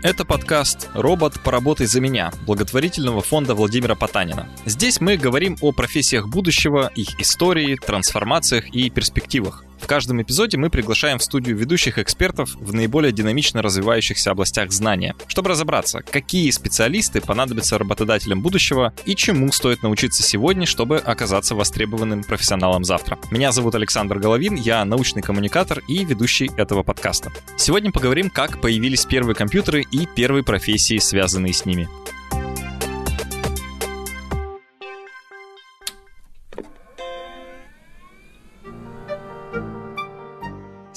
Это подкаст «Робот, поработай за меня» благотворительного фонда Владимира Потанина. Здесь мы говорим о профессиях будущего, их истории, трансформациях и перспективах. Каждом эпизоде мы приглашаем в студию ведущих экспертов в наиболее динамично развивающихся областях знания, чтобы разобраться, какие специалисты понадобятся работодателям будущего и чему стоит научиться сегодня, чтобы оказаться востребованным профессионалом завтра. Меня зовут Александр Головин, я научный коммуникатор и ведущий этого подкаста. Сегодня поговорим, как появились первые компьютеры и первые профессии, связанные с ними.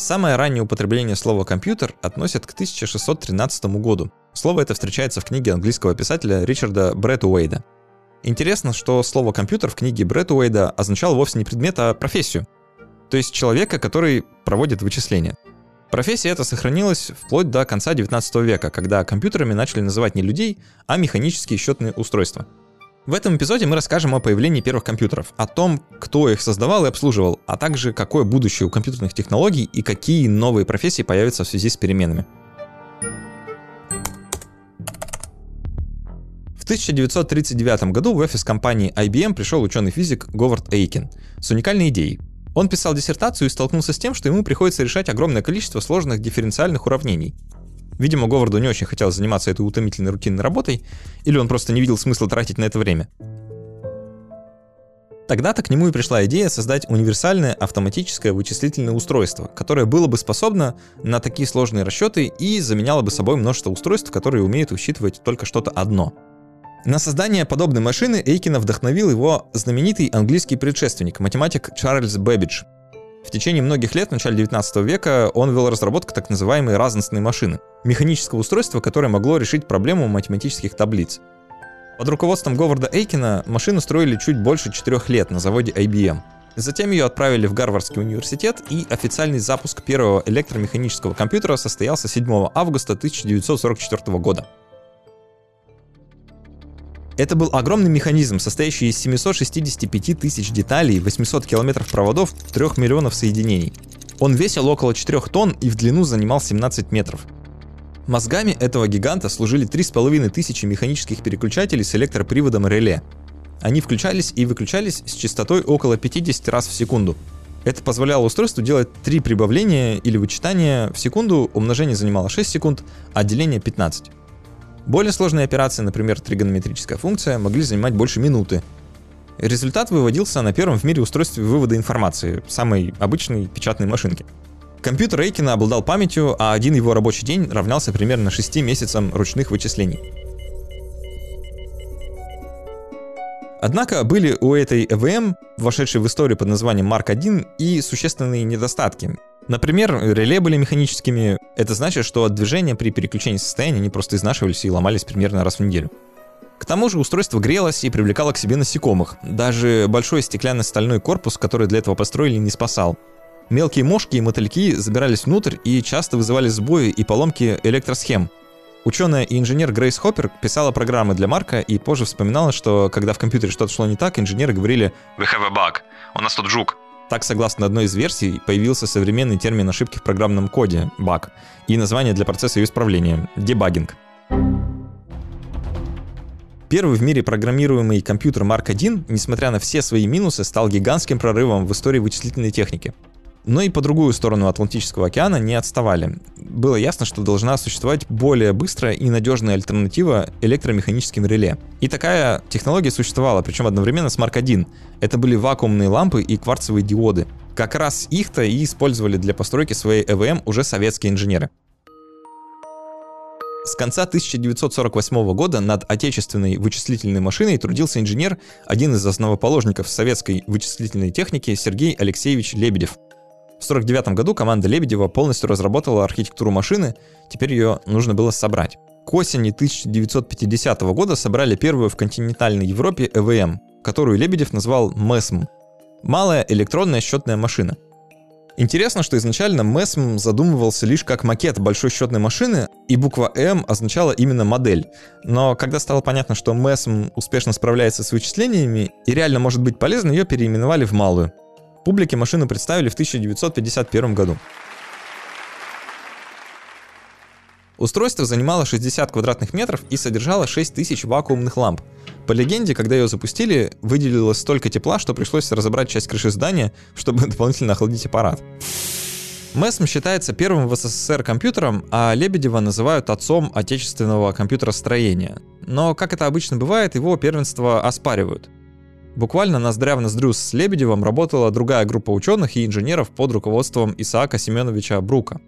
Самое раннее употребление слова «компьютер» относят к 1613 году. Слово это встречается в книге английского писателя Ричарда Бретт Уэйда. Интересно, что слово «компьютер» в книге Бретт Уэйда означало вовсе не предмет, а профессию. То есть человека, который проводит вычисления. Профессия эта сохранилась вплоть до конца 19 века, когда компьютерами начали называть не людей, а механические счетные устройства – в этом эпизоде мы расскажем о появлении первых компьютеров, о том, кто их создавал и обслуживал, а также какое будущее у компьютерных технологий и какие новые профессии появятся в связи с переменами. В 1939 году в офис компании IBM пришел ученый-физик Говард Эйкин с уникальной идеей. Он писал диссертацию и столкнулся с тем, что ему приходится решать огромное количество сложных дифференциальных уравнений. Видимо, Говарду не очень хотелось заниматься этой утомительной рутинной работой, или он просто не видел смысла тратить на это время. Тогда-то к нему и пришла идея создать универсальное автоматическое вычислительное устройство, которое было бы способно на такие сложные расчеты и заменяло бы собой множество устройств, которые умеют учитывать только что-то одно. На создание подобной машины Эйкина вдохновил его знаменитый английский предшественник, математик Чарльз Бэббидж. В течение многих лет, в начале 19 века, он вел разработку так называемой разностной машины — механического устройства, которое могло решить проблему математических таблиц. Под руководством Говарда Эйкина машину строили чуть больше четырех лет на заводе IBM. Затем ее отправили в Гарвардский университет, и официальный запуск первого электромеханического компьютера состоялся 7 августа 1944 года. Это был огромный механизм, состоящий из 765 тысяч деталей, 800 километров проводов, 3 миллионов соединений. Он весил около 4 тонн и в длину занимал 17 метров. Мозгами этого гиганта служили 3500 механических переключателей с электроприводом реле. Они включались и выключались с частотой около 50 раз в секунду. Это позволяло устройству делать три прибавления или вычитания в секунду, умножение занимало 6 секунд, а деление 15. Более сложные операции, например, тригонометрическая функция, могли занимать больше минуты. Результат выводился на первом в мире устройстве вывода информации, самой обычной печатной машинке. Компьютер Эйкина обладал памятью, а один его рабочий день равнялся примерно 6 месяцам ручных вычислений. Однако были у этой ЭВМ, вошедшей в историю под названием Mark 1, и существенные недостатки. Например, реле были механическими. Это значит, что от движения при переключении состояния они просто изнашивались и ломались примерно раз в неделю. К тому же устройство грелось и привлекало к себе насекомых. Даже большой стеклянный стальной корпус, который для этого построили, не спасал. Мелкие мошки и мотыльки забирались внутрь и часто вызывали сбои и поломки электросхем. Ученая и инженер Грейс Хоппер писала программы для Марка и позже вспоминала, что когда в компьютере что-то шло не так, инженеры говорили «We have a bug», «У нас тут жук». Так, согласно одной из версий, появился современный термин ошибки в программном коде — баг, и название для процесса ее исправления — дебагинг. Первый в мире программируемый компьютер Mark 1, несмотря на все свои минусы, стал гигантским прорывом в истории вычислительной техники — но и по другую сторону Атлантического океана не отставали. Было ясно, что должна существовать более быстрая и надежная альтернатива электромеханическим реле. И такая технология существовала, причем одновременно с Mark 1. Это были вакуумные лампы и кварцевые диоды. Как раз их-то и использовали для постройки своей ЭВМ уже советские инженеры. С конца 1948 года над отечественной вычислительной машиной трудился инженер, один из основоположников советской вычислительной техники Сергей Алексеевич Лебедев – в 1949 году команда Лебедева полностью разработала архитектуру машины, теперь ее нужно было собрать. К осени 1950 года собрали первую в континентальной Европе ЭВМ, которую Лебедев назвал МЭСМ – малая электронная счетная машина. Интересно, что изначально МЭСМ задумывался лишь как макет большой счетной машины, и буква М означала именно модель. Но когда стало понятно, что МЭСМ успешно справляется с вычислениями и реально может быть полезна, ее переименовали в малую. Публике машину представили в 1951 году. Устройство занимало 60 квадратных метров и содержало 6000 вакуумных ламп. По легенде, когда ее запустили, выделилось столько тепла, что пришлось разобрать часть крыши здания, чтобы дополнительно охладить аппарат. МЭСМ считается первым в СССР компьютером, а Лебедева называют отцом отечественного компьютеростроения. Но, как это обычно бывает, его первенство оспаривают. Буквально ноздря в ноздрю с Лебедевым работала другая группа ученых и инженеров под руководством Исаака Семеновича Брука.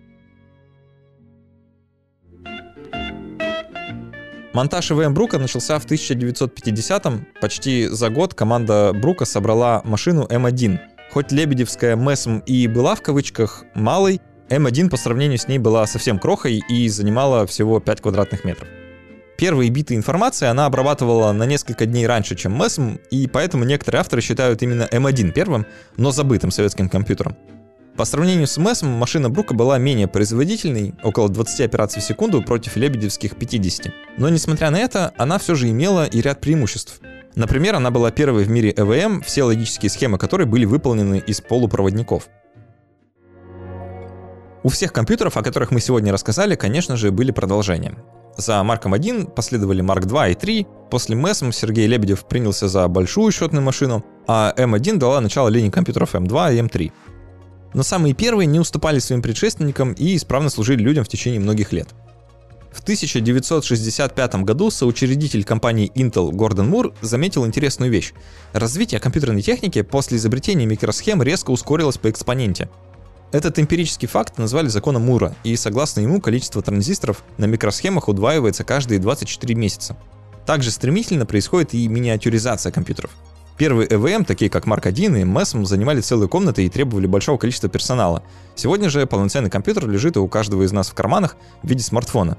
Монтаж ИВМ Брука начался в 1950-м. Почти за год команда Брука собрала машину М1, Хоть лебедевская МЭСМ и была в кавычках малой, М1 по сравнению с ней была совсем крохой и занимала всего 5 квадратных метров. Первые биты информации она обрабатывала на несколько дней раньше, чем МЭСМ, и поэтому некоторые авторы считают именно М1 первым, но забытым советским компьютером. По сравнению с МЭСМ, машина Брука была менее производительной, около 20 операций в секунду против лебедевских 50. Но несмотря на это, она все же имела и ряд преимуществ – Например, она была первой в мире ЭВМ, все логические схемы которой были выполнены из полупроводников. У всех компьютеров, о которых мы сегодня рассказали, конечно же, были продолжения. За Марком 1 последовали Марк 2 и 3, после МЭСМ Сергей Лебедев принялся за большую счетную машину, а М1 дала начало линии компьютеров М2 и М3. Но самые первые не уступали своим предшественникам и исправно служили людям в течение многих лет. В 1965 году соучредитель компании Intel Гордон Мур заметил интересную вещь. Развитие компьютерной техники после изобретения микросхем резко ускорилось по экспоненте. Этот эмпирический факт назвали законом Мура, и согласно ему количество транзисторов на микросхемах удваивается каждые 24 месяца. Также стремительно происходит и миниатюризация компьютеров. Первые EVM, такие как Mark 1 и MESM, занимали целые комнаты и требовали большого количества персонала. Сегодня же полноценный компьютер лежит у каждого из нас в карманах в виде смартфона.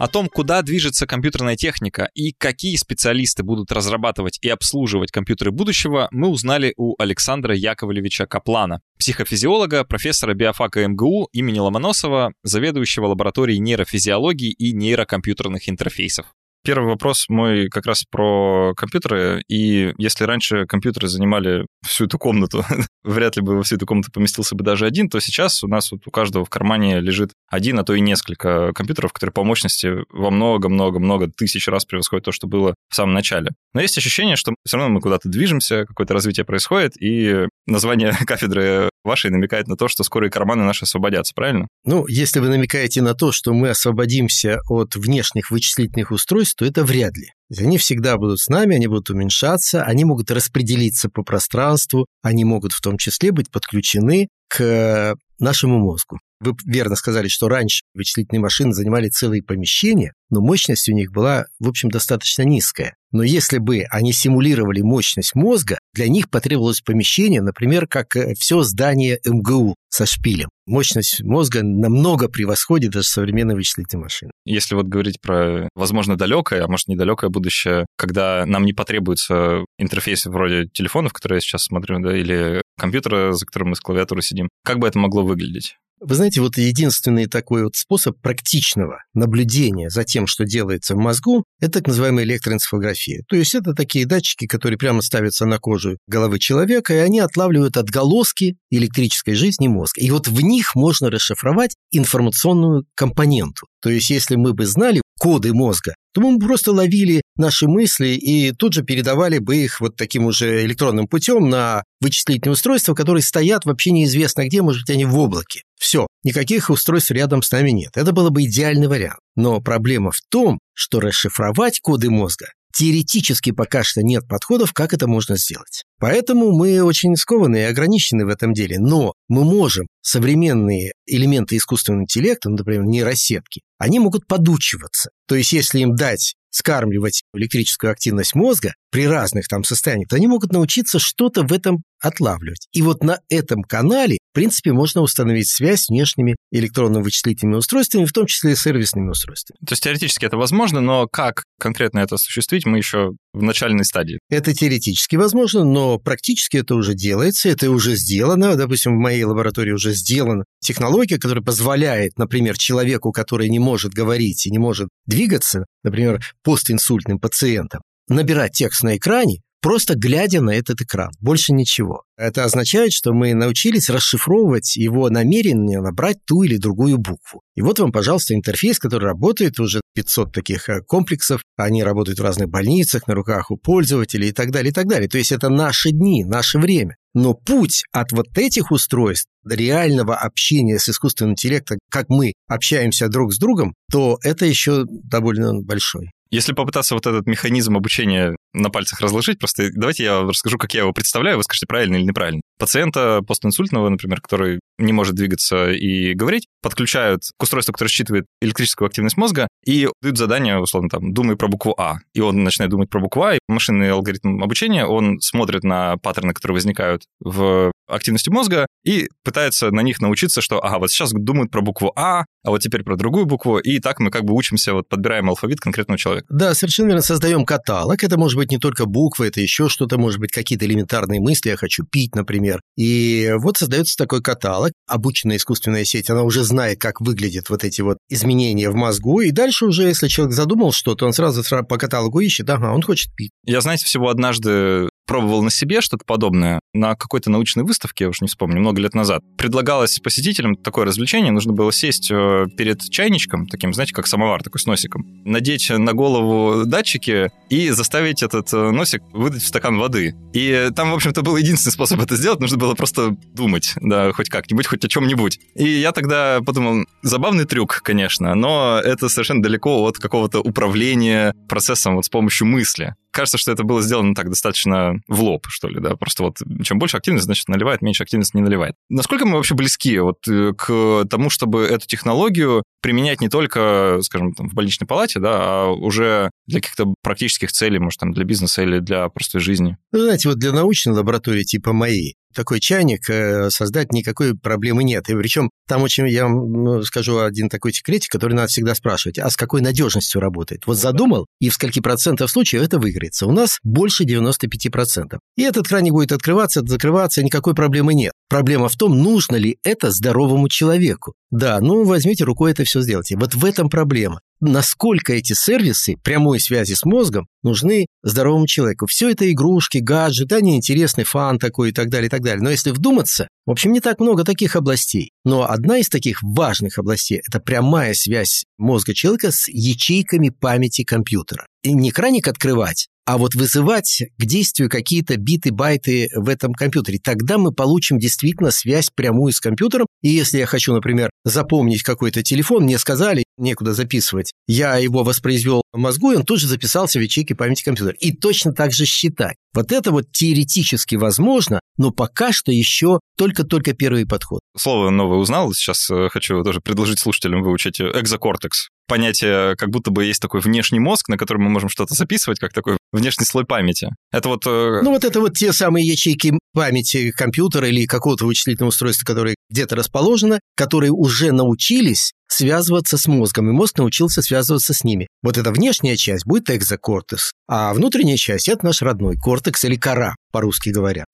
О том, куда движется компьютерная техника и какие специалисты будут разрабатывать и обслуживать компьютеры будущего, мы узнали у Александра Яковлевича Каплана, психофизиолога, профессора биофака МГУ имени Ломоносова, заведующего лабораторией нейрофизиологии и нейрокомпьютерных интерфейсов. Первый вопрос мой как раз про компьютеры. И если раньше компьютеры занимали всю эту комнату, вряд ли бы во всю эту комнату поместился бы даже один, то сейчас у нас вот у каждого в кармане лежит один, а то и несколько компьютеров, которые по мощности во много-много-много тысяч раз превосходят то, что было в самом начале. Но есть ощущение, что все равно мы куда-то движемся, какое-то развитие происходит, и название кафедры вашей намекает на то, что скоро карманы наши освободятся, правильно? Ну, если вы намекаете на то, что мы освободимся от внешних вычислительных устройств, то это вряд ли. Они всегда будут с нами, они будут уменьшаться, они могут распределиться по пространству, они могут в том числе быть подключены к нашему мозгу. Вы верно сказали, что раньше вычислительные машины занимали целые помещения, но мощность у них была, в общем, достаточно низкая. Но если бы они симулировали мощность мозга, для них потребовалось помещение, например, как э, все здание МГУ со шпилем. Мощность мозга намного превосходит даже современные вычислительные машины. Если вот говорить про, возможно, далекое, а может, недалекое будущее, когда нам не потребуются интерфейсы вроде телефонов, которые я сейчас смотрю, да, или компьютера, за которым мы с клавиатурой сидим, как бы это могло выглядеть? Вы знаете, вот единственный такой вот способ практичного наблюдения за тем, что делается в мозгу, это так называемая электроэнцефалография. То есть это такие датчики, которые прямо ставятся на кожу головы человека, и они отлавливают отголоски электрической жизни мозга. И вот в них можно расшифровать информационную компоненту. То есть если мы бы знали коды мозга, то мы бы просто ловили наши мысли и тут же передавали бы их вот таким уже электронным путем на вычислительные устройства, которые стоят вообще неизвестно где, может быть, они в облаке. Все, никаких устройств рядом с нами нет. Это было бы идеальный вариант. Но проблема в том, что расшифровать коды мозга теоретически пока что нет подходов, как это можно сделать. Поэтому мы очень скованы и ограничены в этом деле. Но мы можем современные элементы искусственного интеллекта, например, нейросетки, они могут подучиваться. То есть, если им дать скармливать электрическую активность мозга при разных там состояниях, то они могут научиться что-то в этом отлавливать. И вот на этом канале, в принципе, можно установить связь с внешними электронно-вычислительными устройствами, в том числе и сервисными устройствами. То есть теоретически это возможно, но как конкретно это осуществить, мы еще в начальной стадии. Это теоретически возможно, но практически это уже делается, это уже сделано. Допустим, в моей лаборатории уже сделана технология, которая позволяет, например, человеку, который не может говорить и не может двигаться, например, постинсультным пациентам, набирать текст на экране, просто глядя на этот экран. Больше ничего. Это означает, что мы научились расшифровывать его намерение набрать ту или другую букву. И вот вам, пожалуйста, интерфейс, который работает уже 500 таких э, комплексов. Они работают в разных больницах, на руках у пользователей и так далее, и так далее. То есть это наши дни, наше время. Но путь от вот этих устройств реального общения с искусственным интеллектом, как мы общаемся друг с другом, то это еще довольно большой. Если попытаться вот этот механизм обучения на пальцах разложить, просто давайте я расскажу, как я его представляю, вы скажете, правильно или неправильно. Пациента постинсультного, например, который не может двигаться и говорить, подключают к устройству, которое считывает электрическую активность мозга, и дают задание, условно, там, думай про букву А. И он начинает думать про букву А, и машинный алгоритм обучения, он смотрит на паттерны, которые возникают в активности мозга, и пытается на них научиться, что, ага, вот сейчас думают про букву А, а вот теперь про другую букву, и так мы как бы учимся, вот подбираем алфавит конкретного человека. Да, совершенно верно, создаем каталог, это может быть не только буквы, это еще что-то, может быть, какие-то элементарные мысли, я хочу пить, например. И вот создается такой каталог, обученная искусственная сеть, она уже знает, как выглядят вот эти вот изменения в мозгу, и дальше уже, если человек задумал что-то, он сразу по каталогу ищет, ага, он хочет пить. Я, знаете, всего однажды пробовал на себе что-то подобное на какой-то научной выставке, я уж не вспомню, много лет назад. Предлагалось посетителям такое развлечение, нужно было сесть э, перед чайничком, таким, знаете, как самовар такой с носиком, надеть на голову датчики и заставить этот э, носик выдать в стакан воды. И там, в общем-то, был единственный способ это сделать, нужно было просто думать, да, хоть как-нибудь, хоть о чем-нибудь. И я тогда подумал, забавный трюк, конечно, но это совершенно далеко от какого-то управления процессом вот с помощью мысли кажется, что это было сделано так достаточно в лоб, что ли, да, просто вот чем больше активность, значит, наливает, меньше активность не наливает. Насколько мы вообще близки вот э, к тому, чтобы эту технологию применять не только, скажем, там, в больничной палате, да, а уже для каких-то практических целей, может, там, для бизнеса или для простой жизни? Ну, знаете, вот для научной лаборатории типа моей такой чайник э, создать никакой проблемы нет. И причем там очень, я вам ну, скажу один такой секретик, который надо всегда спрашивать, а с какой надежностью работает? Вот задумал, и в скольки процентов случаев это выиграется. У нас больше 95%. И этот краник будет открываться, закрываться, никакой проблемы нет. Проблема в том, нужно ли это здоровому человеку. Да, ну возьмите рукой это все сделайте. Вот в этом проблема насколько эти сервисы прямой связи с мозгом нужны здоровому человеку. Все это игрушки, гаджеты, они интересный фан такой и так далее, и так далее. Но если вдуматься, в общем, не так много таких областей. Но одна из таких важных областей – это прямая связь мозга человека с ячейками памяти компьютера. Не краник открывать, а вот вызывать к действию какие-то биты, байты в этом компьютере. Тогда мы получим действительно связь прямую с компьютером. И если я хочу, например, запомнить какой-то телефон, мне сказали, некуда записывать, я его воспроизвел в мозгу, и он тут же записался в ячейке памяти компьютера. И точно так же считать. Вот это вот теоретически возможно, но пока что еще только-только первый подход. Слово новое узнал, сейчас э, хочу тоже предложить слушателям выучить экзокортекс. Понятие, как будто бы есть такой внешний мозг, на котором мы можем что-то записывать, как такой внешний слой памяти. Это вот... Э, ну вот это вот те самые ячейки памяти компьютера или какого-то вычислительного устройства, которое где-то расположено, которые уже научились связываться с мозгом, и мозг научился связываться с ними. Вот эта внешняя часть будет экзокортекс, а внутренняя часть – это наш родной кортекс или кора, по-русски говоря.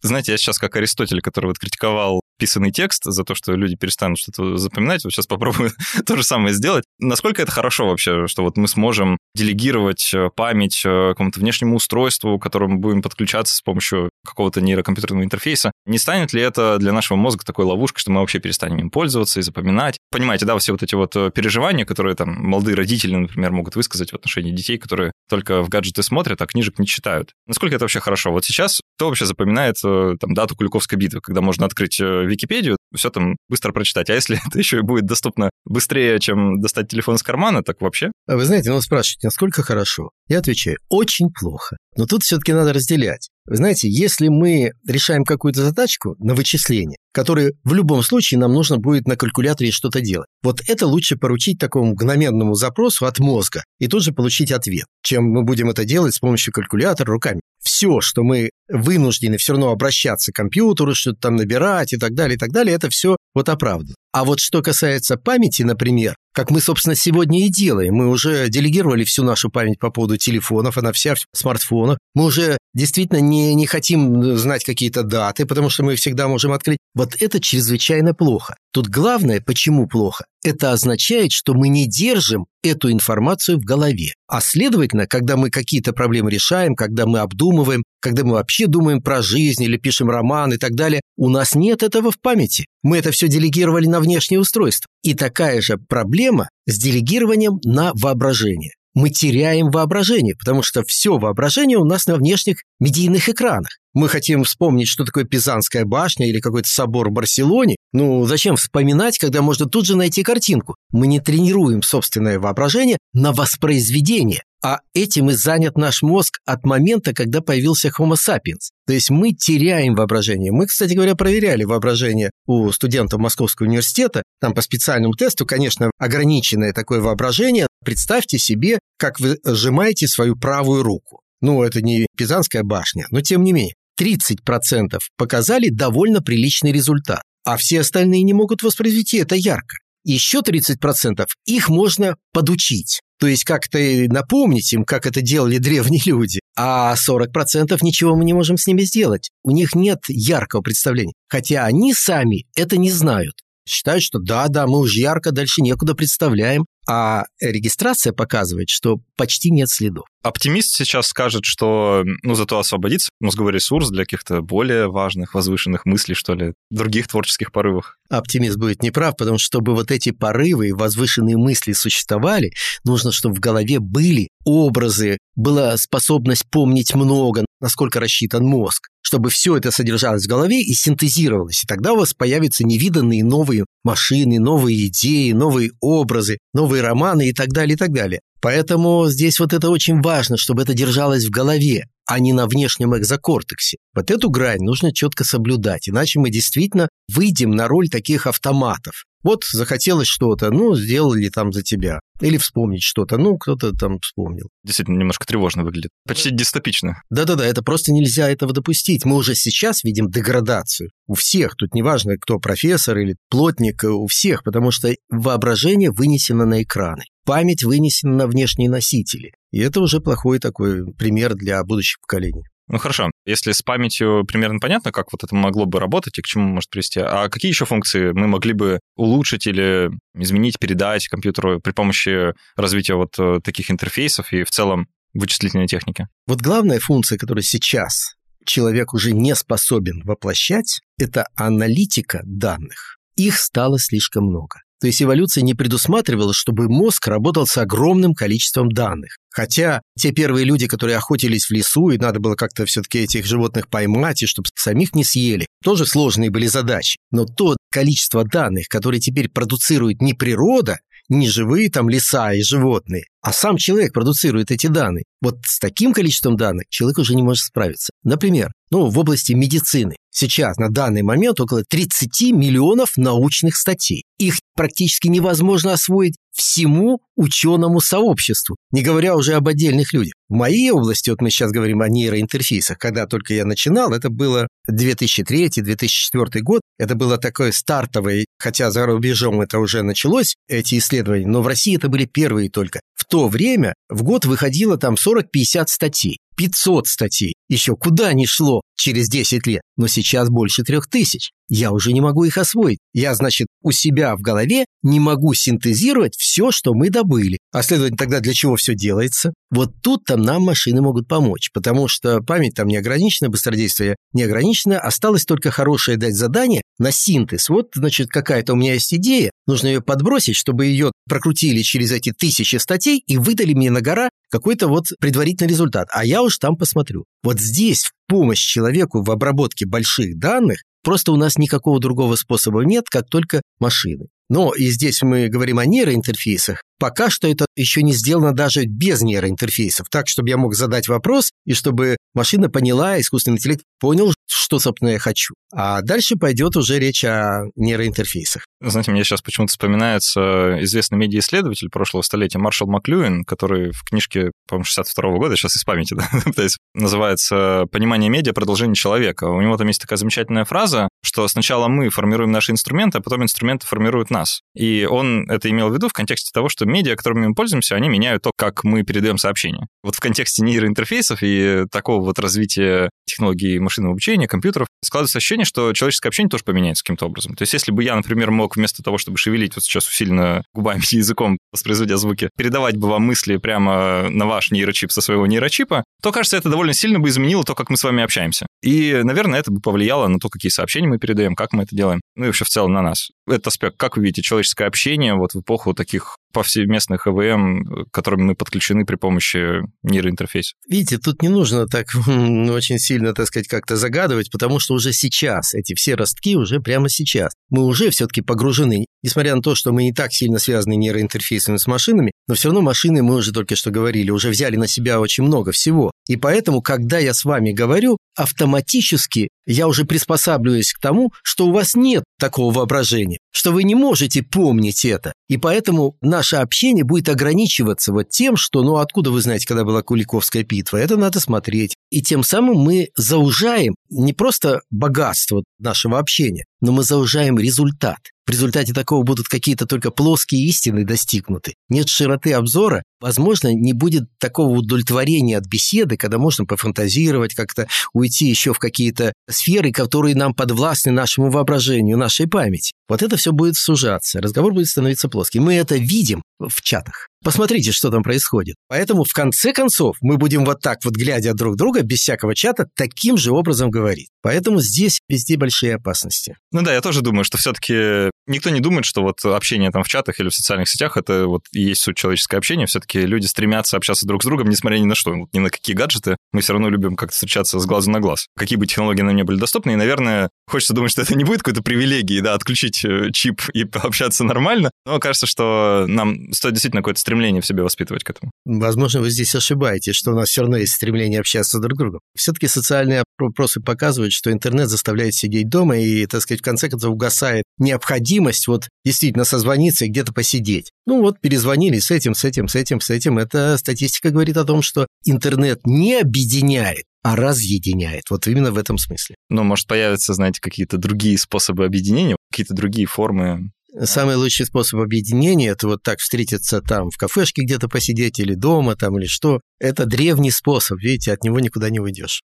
Знаете, я сейчас как Аристотель, который вот критиковал писанный текст за то, что люди перестанут что-то запоминать. Вот сейчас попробую то же самое сделать. Насколько это хорошо вообще, что вот мы сможем делегировать э, память э, какому-то внешнему устройству, к которому будем подключаться с помощью какого-то нейрокомпьютерного интерфейса? Не станет ли это для нашего мозга такой ловушкой, что мы вообще перестанем им пользоваться и запоминать? Понимаете, да, все вот эти вот э, переживания, которые там молодые родители, например, могут высказать в отношении детей, которые только в гаджеты смотрят, а книжек не читают. Насколько это вообще хорошо? Вот сейчас кто вообще запоминает там дату Куликовской битвы, когда можно открыть Википедию, все там быстро прочитать. А если это еще и будет доступно быстрее, чем достать телефон из кармана, так вообще? А вы знаете, ну спрашиваете, насколько хорошо? Я отвечаю, очень плохо. Но тут все-таки надо разделять. Вы знаете, если мы решаем какую-то задачку на вычисление, которое в любом случае нам нужно будет на калькуляторе что-то делать, вот это лучше поручить такому мгновенному запросу от мозга и тут же получить ответ, чем мы будем это делать с помощью калькулятора руками. Все, что мы вынуждены все равно обращаться к компьютеру, что-то там набирать и так далее, и так далее, это все вот оправдано. А вот что касается памяти, например, как мы, собственно, сегодня и делаем. Мы уже делегировали всю нашу память по поводу телефонов, она вся в смартфонах. Мы уже действительно не, не хотим знать какие-то даты, потому что мы всегда можем открыть. Вот это чрезвычайно плохо. Тут главное, почему плохо? Это означает, что мы не держим эту информацию в голове. А следовательно, когда мы какие-то проблемы решаем, когда мы обдумываем, когда мы вообще думаем про жизнь или пишем роман и так далее, у нас нет этого в памяти. Мы это все делегировали на внешнее устройство. И такая же проблема с делегированием на воображение мы теряем воображение, потому что все воображение у нас на внешних медийных экранах. Мы хотим вспомнить, что такое Пизанская башня или какой-то собор в Барселоне. Ну, зачем вспоминать, когда можно тут же найти картинку? Мы не тренируем собственное воображение на воспроизведение. А этим и занят наш мозг от момента, когда появился Homo sapiens. То есть мы теряем воображение. Мы, кстати говоря, проверяли воображение у студентов Московского университета. Там по специальному тесту, конечно, ограниченное такое воображение. Представьте себе, как вы сжимаете свою правую руку. Ну, это не Пизанская башня, но тем не менее. 30% показали довольно приличный результат, а все остальные не могут воспроизвести это ярко. Еще 30% их можно подучить. То есть как-то напомнить им, как это делали древние люди. А 40% ничего мы не можем с ними сделать. У них нет яркого представления. Хотя они сами это не знают. Считают, что да-да, мы уже ярко дальше некуда представляем. А регистрация показывает, что почти нет следов. Оптимист сейчас скажет, что ну зато освободится мозговой ресурс для каких-то более важных, возвышенных мыслей, что ли, других творческих порывов. Оптимист будет неправ, потому что чтобы вот эти порывы и возвышенные мысли существовали, нужно, чтобы в голове были образы, была способность помнить много, насколько рассчитан мозг, чтобы все это содержалось в голове и синтезировалось. И тогда у вас появятся невиданные новые машины, новые идеи, новые образы, новые романы и так далее, и так далее. Поэтому здесь вот это очень важно, чтобы это держалось в голове, а не на внешнем экзокортексе. Вот эту грань нужно четко соблюдать, иначе мы действительно выйдем на роль таких автоматов. Вот захотелось что-то, ну, сделали там за тебя. Или вспомнить что-то, ну, кто-то там вспомнил. Действительно, немножко тревожно выглядит. Почти дистопично. Да-да-да, это просто нельзя этого допустить. Мы уже сейчас видим деградацию. У всех, тут неважно, кто профессор или плотник, у всех, потому что воображение вынесено на экраны. Память вынесена на внешние носители. И это уже плохой такой пример для будущих поколений. Ну хорошо, если с памятью примерно понятно, как вот это могло бы работать и к чему может привести, а какие еще функции мы могли бы улучшить или изменить, передать компьютеру при помощи развития вот э, таких интерфейсов и в целом вычислительной техники? Вот главная функция, которая сейчас человек уже не способен воплощать, это аналитика данных. Их стало слишком много. То есть эволюция не предусматривала, чтобы мозг работал с огромным количеством данных. Хотя те первые люди, которые охотились в лесу, и надо было как-то все-таки этих животных поймать, и чтобы самих не съели, тоже сложные были задачи. Но то количество данных, которые теперь продуцирует не природа, не живые там леса и животные, а сам человек продуцирует эти данные. Вот с таким количеством данных человек уже не может справиться. Например, ну, в области медицины. Сейчас на данный момент около 30 миллионов научных статей. Их практически невозможно освоить всему ученому сообществу, не говоря уже об отдельных людях. В моей области, вот мы сейчас говорим о нейроинтерфейсах, когда только я начинал, это было 2003-2004 год, это было такое стартовое, хотя за рубежом это уже началось, эти исследования, но в России это были первые только. В то время в год выходило там 40-50 статей. 500 статей. Еще куда ни шло через 10 лет. Но сейчас больше 3000. Я уже не могу их освоить. Я, значит, у себя в голове не могу синтезировать все, что мы добыли. А следовательно, тогда для чего все делается? Вот тут-то нам машины могут помочь, потому что память там не ограничена, быстродействие не ограничено, осталось только хорошее дать задание на синтез. Вот, значит, какая-то у меня есть идея, нужно ее подбросить, чтобы ее прокрутили через эти тысячи статей и выдали мне на гора какой-то вот предварительный результат, а я уж там посмотрю. Вот здесь в помощь человеку в обработке больших данных просто у нас никакого другого способа нет, как только машины. Но и здесь мы говорим о нейроинтерфейсах. Пока что это еще не сделано даже без нейроинтерфейсов, так, чтобы я мог задать вопрос, и чтобы машина поняла, искусственный интеллект понял, что, собственно, я хочу. А дальше пойдет уже речь о нейроинтерфейсах. Знаете, мне сейчас почему-то вспоминается известный медиаисследователь прошлого столетия Маршал Маклюин, который в книжке, по-моему, 62 -го года, сейчас из памяти, да, называется «Понимание медиа. Продолжение человека». У него там есть такая замечательная фраза, что сначала мы формируем наши инструменты, а потом инструменты формируют нас. И он это имел в виду в контексте того, что медиа, которыми мы пользуемся, они меняют то, как мы передаем сообщения. Вот в контексте нейроинтерфейсов и такого вот развития технологий машинного обучения мышления, компьютеров, складывается ощущение, что человеческое общение тоже поменяется каким-то образом. То есть если бы я, например, мог вместо того, чтобы шевелить вот сейчас усиленно губами и языком, воспроизводя звуки, передавать бы вам мысли прямо на ваш нейрочип со своего нейрочипа, то, кажется, это довольно сильно бы изменило то, как мы с вами общаемся. И, наверное, это бы повлияло на то, какие сообщения мы передаем, как мы это делаем, ну и вообще в целом на нас. Этот аспект, как вы видите, человеческое общение вот в эпоху таких повсеместных ЭВМ, к которым мы подключены при помощи нейроинтерфейса? Видите, тут не нужно так очень сильно, так сказать, как-то загадывать, потому что уже сейчас, эти все ростки уже прямо сейчас. Мы уже все-таки погружены, несмотря на то, что мы не так сильно связаны нейроинтерфейсами с машинами, но все равно машины, мы уже только что говорили, уже взяли на себя очень много всего. И поэтому, когда я с вами говорю, автоматически я уже приспосабливаюсь к тому, что у вас нет такого воображения, что вы не можете помнить это. И поэтому наше общение будет ограничиваться вот тем, что, ну, откуда вы знаете, когда была Куликовская битва, это надо смотреть. И тем самым мы заужаем не просто богатство нашего общения, но мы заужаем результат. В результате такого будут какие-то только плоские истины достигнуты. Нет широты обзора, возможно, не будет такого удовлетворения от беседы, когда можно пофантазировать, как-то уйти еще в какие-то сферы, которые нам подвластны нашему воображению, нашей памяти. Вот это все будет сужаться, разговор будет становиться плоским. Мы это видим в чатах. Посмотрите, что там происходит. Поэтому, в конце концов, мы будем вот так вот, глядя друг друга, без всякого чата, таким же образом говорить. Поэтому здесь везде большие опасности. Ну да, я тоже думаю, что все-таки никто не думает, что вот общение там в чатах или в социальных сетях это вот и есть суть человеческое общение. Все-таки люди стремятся общаться друг с другом, несмотря ни на что, ни на какие гаджеты. Мы все равно любим как-то встречаться с глазу на глаз. Какие бы технологии нам не были доступны, и, наверное, хочется думать, что это не будет какой-то привилегией, да, отключить э, чип и пообщаться нормально. Но кажется, что нам стоит действительно какое-то стремление в себе воспитывать к этому. Возможно, вы здесь ошибаетесь, что у нас все равно есть стремление общаться друг с другом. Все-таки социальные опросы показывают, что интернет заставляет сидеть дома и, так сказать, в конце концов угасает необходимость вот действительно созвониться и где-то посидеть. Ну вот, перезвонили с этим, с этим, с этим, с этим. Это статистика говорит о том, что интернет не объединяет, а разъединяет. Вот именно в этом смысле. Но, может, появятся, знаете, какие-то другие способы объединения, какие-то другие формы Самый лучший способ объединения – это вот так встретиться там в кафешке где-то посидеть или дома там или что. Это древний способ, видите, от него никуда не уйдешь.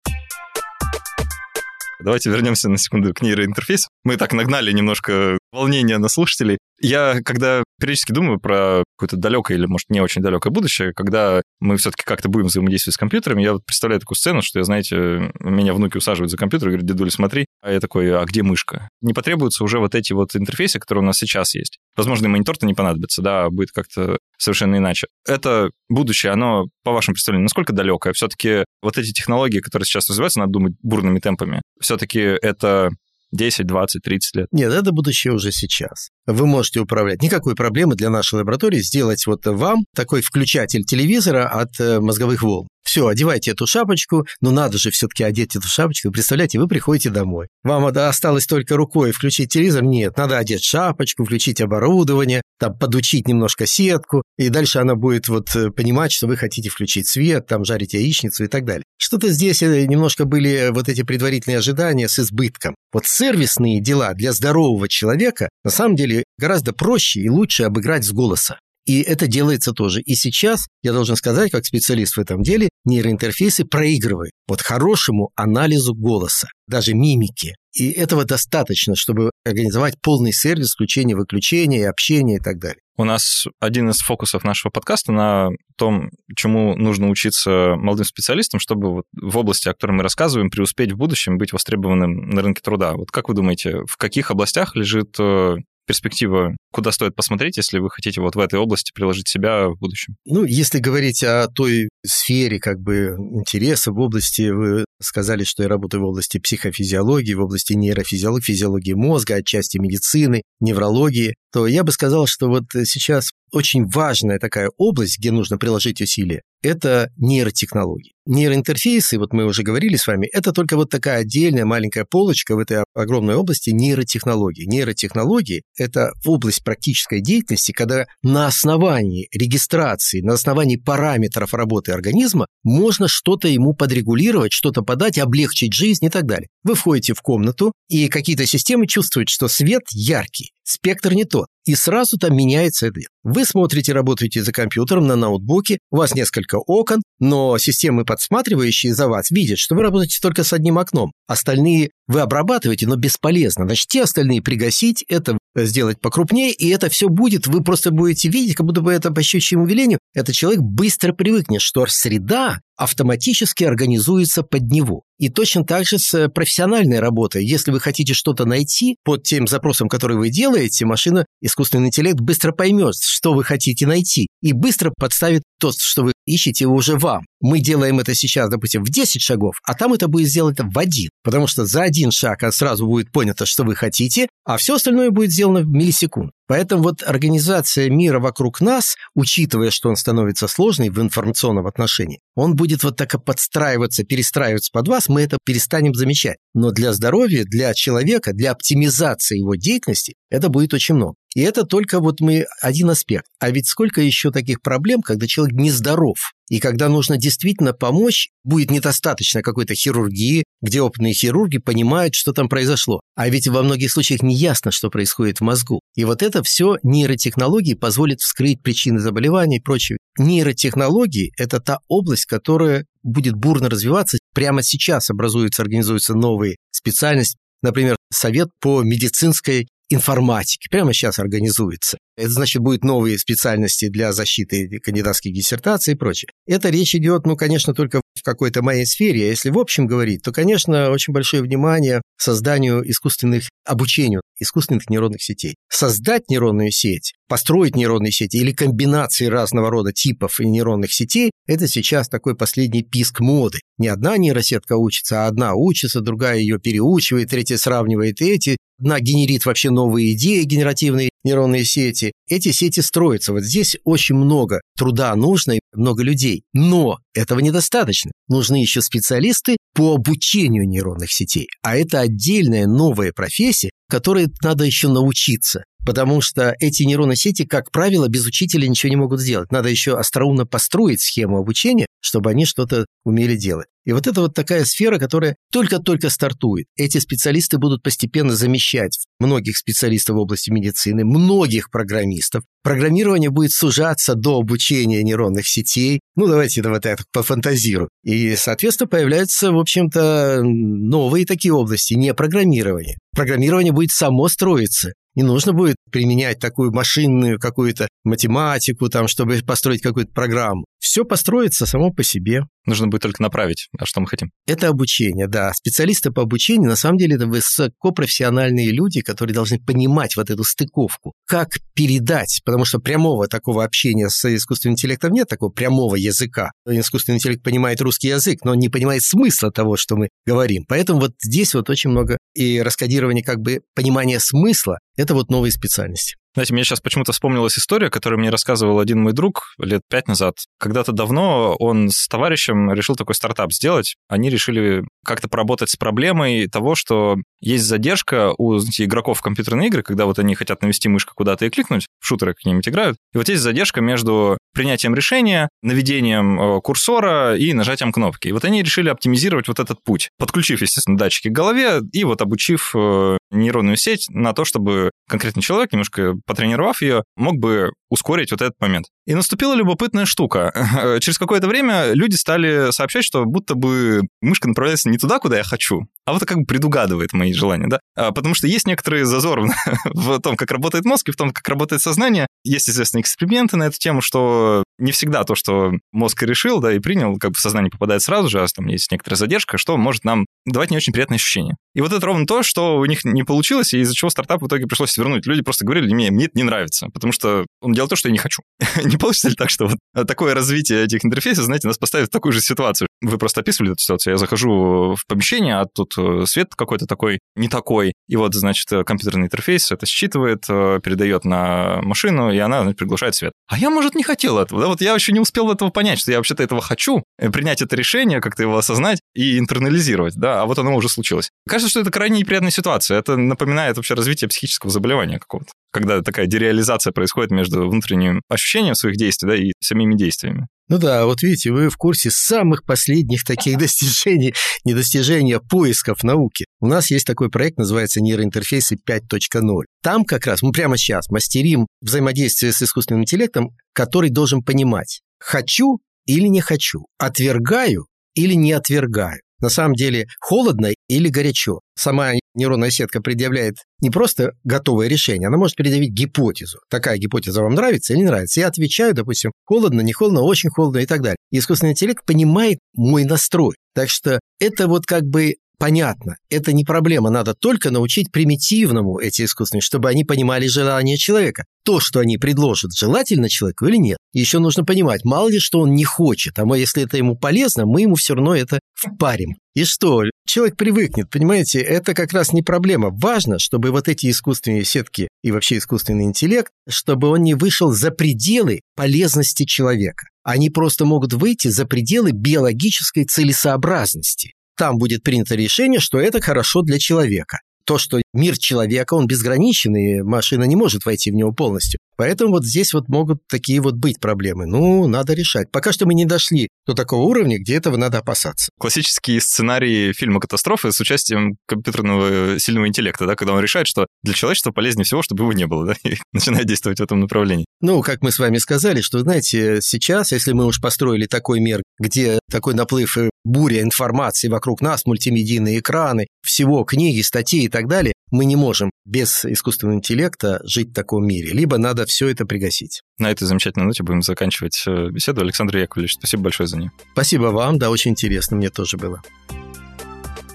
Давайте вернемся на секунду к нейроинтерфейсу. Мы так нагнали немножко волнения на слушателей. Я, когда периодически думаю про какое-то далекое или, может, не очень далекое будущее, когда мы все-таки как-то будем взаимодействовать с компьютерами, я вот представляю такую сцену, что я, знаете, меня внуки усаживают за компьютер и говорят, дедуля, смотри, а я такой, а где мышка? Не потребуются уже вот эти вот интерфейсы, которые у нас сейчас есть. Возможно, и монитор-то не понадобится, да, будет как-то совершенно иначе. Это будущее, оно, по вашему представлению, насколько далекое? Все-таки вот эти технологии, которые сейчас развиваются, надо думать бурными темпами. Все-таки это 10, 20, 30 лет. Нет, это будущее уже сейчас. Вы можете управлять. Никакой проблемы для нашей лаборатории сделать вот вам такой включатель телевизора от э, мозговых волн. Все, одевайте эту шапочку, но надо же все-таки одеть эту шапочку. Представляете, вы приходите домой. Вам осталось только рукой включить телевизор? Нет, надо одеть шапочку, включить оборудование, там подучить немножко сетку, и дальше она будет вот э, понимать, что вы хотите включить свет, там жарить яичницу и так далее. Что-то здесь э, немножко были вот эти предварительные ожидания с избытком. Вот сервисные дела для здорового человека на самом деле гораздо проще и лучше обыграть с голоса. И это делается тоже. И сейчас, я должен сказать, как специалист в этом деле, нейроинтерфейсы проигрывают вот хорошему анализу голоса, даже мимики. И этого достаточно, чтобы организовать полный сервис включения-выключения, общения и так далее. У нас один из фокусов нашего подкаста на том, чему нужно учиться молодым специалистам, чтобы вот в области, о которой мы рассказываем, преуспеть в будущем, быть востребованным на рынке труда. Вот как вы думаете, в каких областях лежит э, перспектива, куда стоит посмотреть, если вы хотите вот в этой области приложить себя в будущем? Ну, если говорить о той сфере как бы интереса в области, вы сказали, что я работаю в области психофизиологии, в области нейрофизиологии, физиологии мозга, отчасти медицины, неврологии, то я бы сказал, что вот сейчас очень важная такая область, где нужно приложить усилия, это нейротехнологии. Нейроинтерфейсы, вот мы уже говорили с вами, это только вот такая отдельная маленькая полочка в этой огромной области нейротехнологий. Нейротехнологии – это область практической деятельности, когда на основании регистрации, на основании параметров работы организма можно что-то ему подрегулировать, что-то подать, облегчить жизнь и так далее. Вы входите в комнату, и какие-то системы чувствуют, что свет яркий, спектр не тот. И сразу там меняется это. Вы смотрите, работаете за компьютером на ноутбуке, у вас несколько окон, но системы, подсматривающие за вас, видят, что вы работаете только с одним окном. Остальные вы обрабатываете, но бесполезно. Значит, те остальные пригасить, это сделать покрупнее, и это все будет, вы просто будете видеть, как будто бы это по щучьему велению, этот человек быстро привыкнет, что среда автоматически организуется под него. И точно так же с профессиональной работой. Если вы хотите что-то найти под тем запросом, который вы делаете, машина, искусственный интеллект быстро поймет, что вы хотите найти, и быстро подставит то, что вы ищете уже вам. Мы делаем это сейчас, допустим, в 10 шагов, а там это будет сделано в один. Потому что за один шаг сразу будет понято, что вы хотите, а все остальное будет сделано в миллисекунд. Поэтому вот организация мира вокруг нас, учитывая, что он становится сложный в информационном отношении, он будет вот так подстраиваться, перестраиваться под вас, мы это перестанем замечать. Но для здоровья, для человека, для оптимизации его деятельности это будет очень много. И это только вот мы один аспект. А ведь сколько еще таких проблем, когда человек нездоров, и когда нужно действительно помочь, будет недостаточно какой-то хирургии, где опытные хирурги понимают, что там произошло. А ведь во многих случаях не ясно, что происходит в мозгу. И вот это все нейротехнологии позволит вскрыть причины заболеваний и прочее. Нейротехнологии – это та область, которая будет бурно развиваться. Прямо сейчас образуются, организуются новые специальности. Например, совет по медицинской информатики прямо сейчас организуется. Это значит, будут новые специальности для защиты кандидатских диссертаций и прочее. Это речь идет, ну, конечно, только в какой-то моей сфере. А если в общем говорить, то, конечно, очень большое внимание созданию искусственных обучению искусственных нейронных сетей. Создать нейронную сеть, построить нейронные сети или комбинации разного рода типов нейронных сетей – это сейчас такой последний писк моды. Не одна нейросетка учится, а одна учится, другая ее переучивает, третья сравнивает эти, одна генерит вообще новые идеи, генеративные нейронные сети. Эти сети строятся. Вот здесь очень много труда нужно и много людей. Но этого недостаточно. Нужны еще специалисты по обучению нейронных сетей. А это отдельная новая профессия, которой надо еще научиться. Потому что эти нейронные сети, как правило, без учителя ничего не могут сделать. Надо еще остроумно построить схему обучения, чтобы они что-то умели делать. И вот это вот такая сфера, которая только-только стартует. Эти специалисты будут постепенно замещать многих специалистов в области медицины, многих программистов. Программирование будет сужаться до обучения нейронных сетей. Ну, давайте вот это пофантазирую. И, соответственно, появляются, в общем-то, новые такие области, не программирование. Программирование будет само строиться. Не нужно будет применять такую машинную какую-то математику, там, чтобы построить какую-то программу. Все построится само по себе. Нужно будет только направить, а что мы хотим. Это обучение, да. Специалисты по обучению, на самом деле, это высокопрофессиональные люди, которые должны понимать вот эту стыковку. Как передать, потому что прямого такого общения с искусственным интеллектом нет, такого прямого языка. Искусственный интеллект понимает русский язык, но не понимает смысла того, что мы говорим. Поэтому вот здесь вот очень много и раскодирования как бы понимания смысла, это вот новые специальности. Знаете, мне сейчас почему-то вспомнилась история, которую мне рассказывал один мой друг лет пять назад. Когда-то давно он с товарищем решил такой стартап сделать. Они решили как-то поработать с проблемой того, что есть задержка у знаете, игроков в компьютерные игры, когда вот они хотят навести мышку куда-то и кликнуть, в шутеры какие-нибудь играют. И вот есть задержка между принятием решения, наведением э, курсора и нажатием кнопки. И вот они решили оптимизировать вот этот путь, подключив, естественно, датчики к голове и вот обучив э, нейронную сеть на то, чтобы конкретный человек, немножко потренировав ее, мог бы ускорить вот этот момент. И наступила любопытная штука. Через какое-то время люди стали сообщать, что будто бы мышка направляется не туда, куда я хочу, а вот как бы предугадывает мои желания, да? А, потому что есть некоторые зазоры в том, как работает мозг и в том, как работает сознание. Есть, естественно, эксперименты на эту тему, что не всегда то, что мозг решил, да, и принял, как бы в сознание попадает сразу же, а там есть некоторая задержка, что может нам давать не очень приятные ощущения. И вот это ровно то, что у них не получилось, и из-за чего стартап в итоге пришлось вернуть. Люди просто говорили, мне, мне это не нравится, потому что он делал то, что я не хочу. не получится ли так, что вот такое развитие этих интерфейсов, знаете, нас поставит в такую же ситуацию? Вы просто описывали эту ситуацию. Я захожу в помещение, а тут э, свет какой-то такой не такой, и вот, значит, компьютерный интерфейс это считывает, э, передает на машину, и она значит, приглушает свет. А я, может, не хотел этого, да, вот я еще не успел этого понять, что я вообще-то этого хочу, э, принять это решение, как-то его осознать и интернализировать, да, а вот оно уже случилось. Кажется, что это крайне неприятная ситуация, это напоминает вообще развитие психического заболевания какого-то когда такая дереализация происходит между внутренним ощущением своих действий да, и самими действиями. Ну да, вот видите, вы в курсе самых последних таких достижений, не достижений, а поисков науки. У нас есть такой проект, называется нейроинтерфейсы 5.0. Там как раз мы прямо сейчас мастерим взаимодействие с искусственным интеллектом, который должен понимать, хочу или не хочу, отвергаю или не отвергаю на самом деле холодно или горячо. Сама нейронная сетка предъявляет не просто готовое решение, она может предъявить гипотезу. Такая гипотеза вам нравится или не нравится? Я отвечаю, допустим, холодно, не холодно, очень холодно и так далее. И искусственный интеллект понимает мой настрой. Так что это вот как бы понятно. Это не проблема, надо только научить примитивному эти искусственные, чтобы они понимали желание человека. То, что они предложат, желательно человеку или нет. Еще нужно понимать, мало ли что он не хочет, а мы, если это ему полезно, мы ему все равно это впарим. И что, человек привыкнет, понимаете, это как раз не проблема. Важно, чтобы вот эти искусственные сетки и вообще искусственный интеллект, чтобы он не вышел за пределы полезности человека. Они просто могут выйти за пределы биологической целесообразности там будет принято решение, что это хорошо для человека. То, что мир человека, он безграничен, и машина не может войти в него полностью. Поэтому вот здесь вот могут такие вот быть проблемы. Ну, надо решать. Пока что мы не дошли до такого уровня, где этого надо опасаться. Классический сценарий фильма «Катастрофы» с участием компьютерного сильного интеллекта, да, когда он решает, что для человечества полезнее всего, чтобы его не было, да, и начинает действовать в этом направлении. Ну, как мы с вами сказали, что, знаете, сейчас, если мы уж построили такой мир, где такой наплыв и буря информации вокруг нас, мультимедийные экраны, всего, книги, статьи и так далее, мы не можем без искусственного интеллекта жить в таком мире. Либо надо все это пригасить. На этой замечательной ноте будем заканчивать э, беседу. Александр Яковлевич, спасибо большое за нее. Спасибо вам, да, очень интересно, мне тоже было.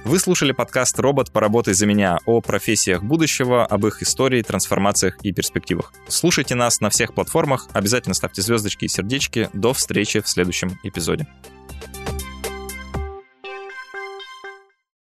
Вы слушали подкаст «Робот, поработай за меня» о профессиях будущего, об их истории, трансформациях и перспективах. Слушайте нас на всех платформах, обязательно ставьте звездочки и сердечки. До встречи в следующем эпизоде.